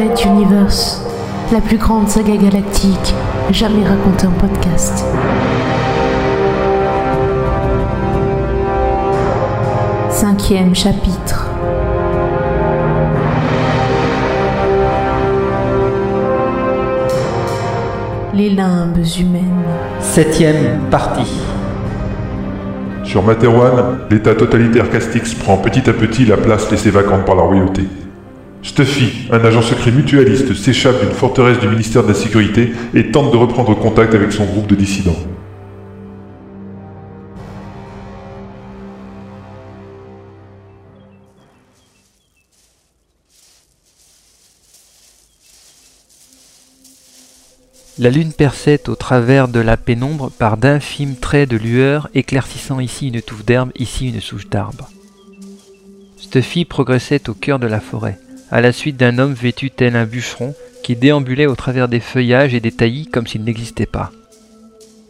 Universe, la plus grande saga galactique jamais racontée en podcast. Cinquième chapitre. Les limbes humaines. Septième partie. Sur Materwan, l'état totalitaire Castix prend petit à petit la place laissée vacante par la royauté. Stuffy, un agent secret mutualiste, s'échappe d'une forteresse du ministère de la Sécurité et tente de reprendre contact avec son groupe de dissidents. La lune perçait au travers de la pénombre par d'infimes traits de lueur éclaircissant ici une touffe d'herbe, ici une souche d'arbre. Stuffy progressait au cœur de la forêt, à la suite d'un homme vêtu tel un bûcheron qui déambulait au travers des feuillages et des taillis comme s'il n'existait pas.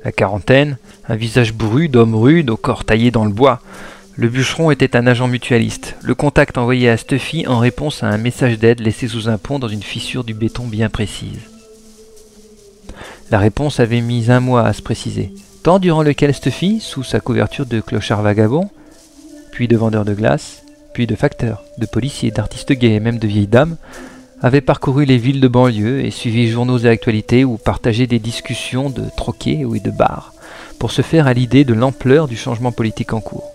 La quarantaine, un visage bourru d'homme rude au corps taillé dans le bois. Le bûcheron était un agent mutualiste, le contact envoyé à Stuffy en réponse à un message d'aide laissé sous un pont dans une fissure du béton bien précise. La réponse avait mis un mois à se préciser, temps durant lequel Stuffy, sous sa couverture de clochard vagabond, puis de vendeur de glace, puis de facteur, de policier, d'artistes gays et même de vieilles dames, avait parcouru les villes de banlieue et suivi journaux et actualités ou partagé des discussions de troquets ou de bars, pour se faire à l'idée de l'ampleur du changement politique en cours.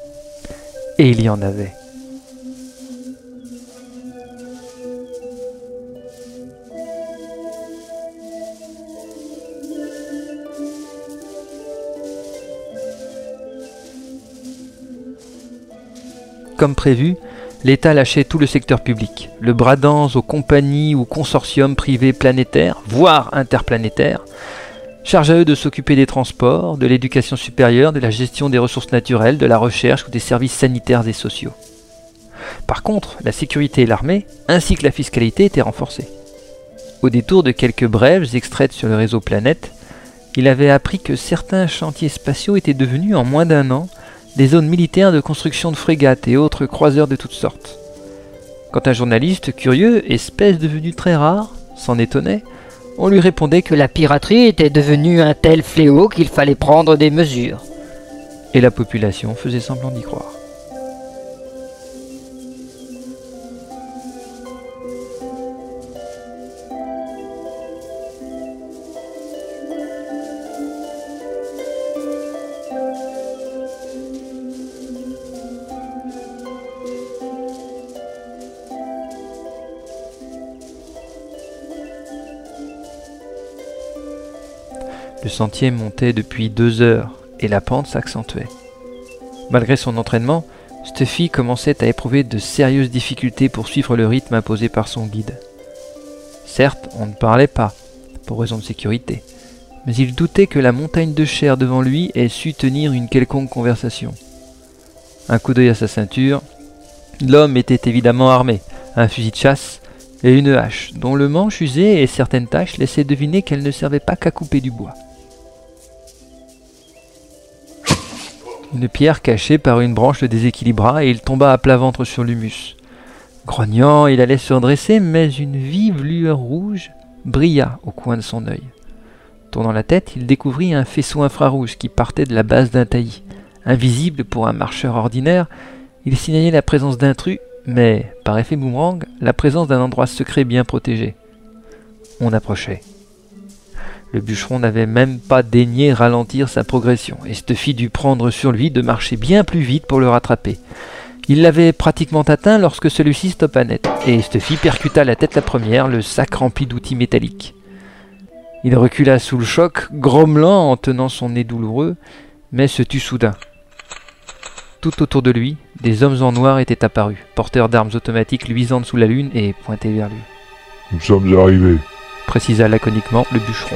Et il y en avait. Comme prévu, l'État lâchait tout le secteur public, le bradant aux compagnies ou consortiums privés planétaires, voire interplanétaires, charge à eux de s'occuper des transports, de l'éducation supérieure, de la gestion des ressources naturelles, de la recherche ou des services sanitaires et sociaux. Par contre, la sécurité et l'armée, ainsi que la fiscalité, étaient renforcées. Au détour de quelques brèves extraites sur le réseau Planète, il avait appris que certains chantiers spatiaux étaient devenus en moins d'un an des zones militaires de construction de frégates et autres croiseurs de toutes sortes. Quand un journaliste curieux, espèce devenue très rare, s'en étonnait, on lui répondait que la piraterie était devenue un tel fléau qu'il fallait prendre des mesures. Et la population faisait semblant d'y croire. Le sentier montait depuis deux heures et la pente s'accentuait. Malgré son entraînement, Stuffy commençait à éprouver de sérieuses difficultés pour suivre le rythme imposé par son guide. Certes, on ne parlait pas, pour raison de sécurité, mais il doutait que la montagne de chair devant lui ait su tenir une quelconque conversation. Un coup d'œil à sa ceinture, l'homme était évidemment armé, un fusil de chasse et une hache, dont le manche usé et certaines taches laissaient deviner qu'elle ne servait pas qu'à couper du bois. Une pierre cachée par une branche le déséquilibra et il tomba à plat ventre sur l'humus. Grognant, il allait se redresser, mais une vive lueur rouge brilla au coin de son œil. Tournant la tête, il découvrit un faisceau infrarouge qui partait de la base d'un taillis. Invisible pour un marcheur ordinaire, il signalait la présence d'intrus, mais, par effet boomerang, la présence d'un endroit secret bien protégé. On approchait. Le bûcheron n'avait même pas daigné ralentir sa progression, et Stuffy dut prendre sur lui de marcher bien plus vite pour le rattraper. Il l'avait pratiquement atteint lorsque celui-ci stoppa net, et Stuffy percuta la tête la première, le sac rempli d'outils métalliques. Il recula sous le choc, grommelant en tenant son nez douloureux, mais se tut soudain. Tout autour de lui, des hommes en noir étaient apparus, porteurs d'armes automatiques luisantes sous la lune et pointés vers lui. Nous sommes arrivés, précisa laconiquement le bûcheron.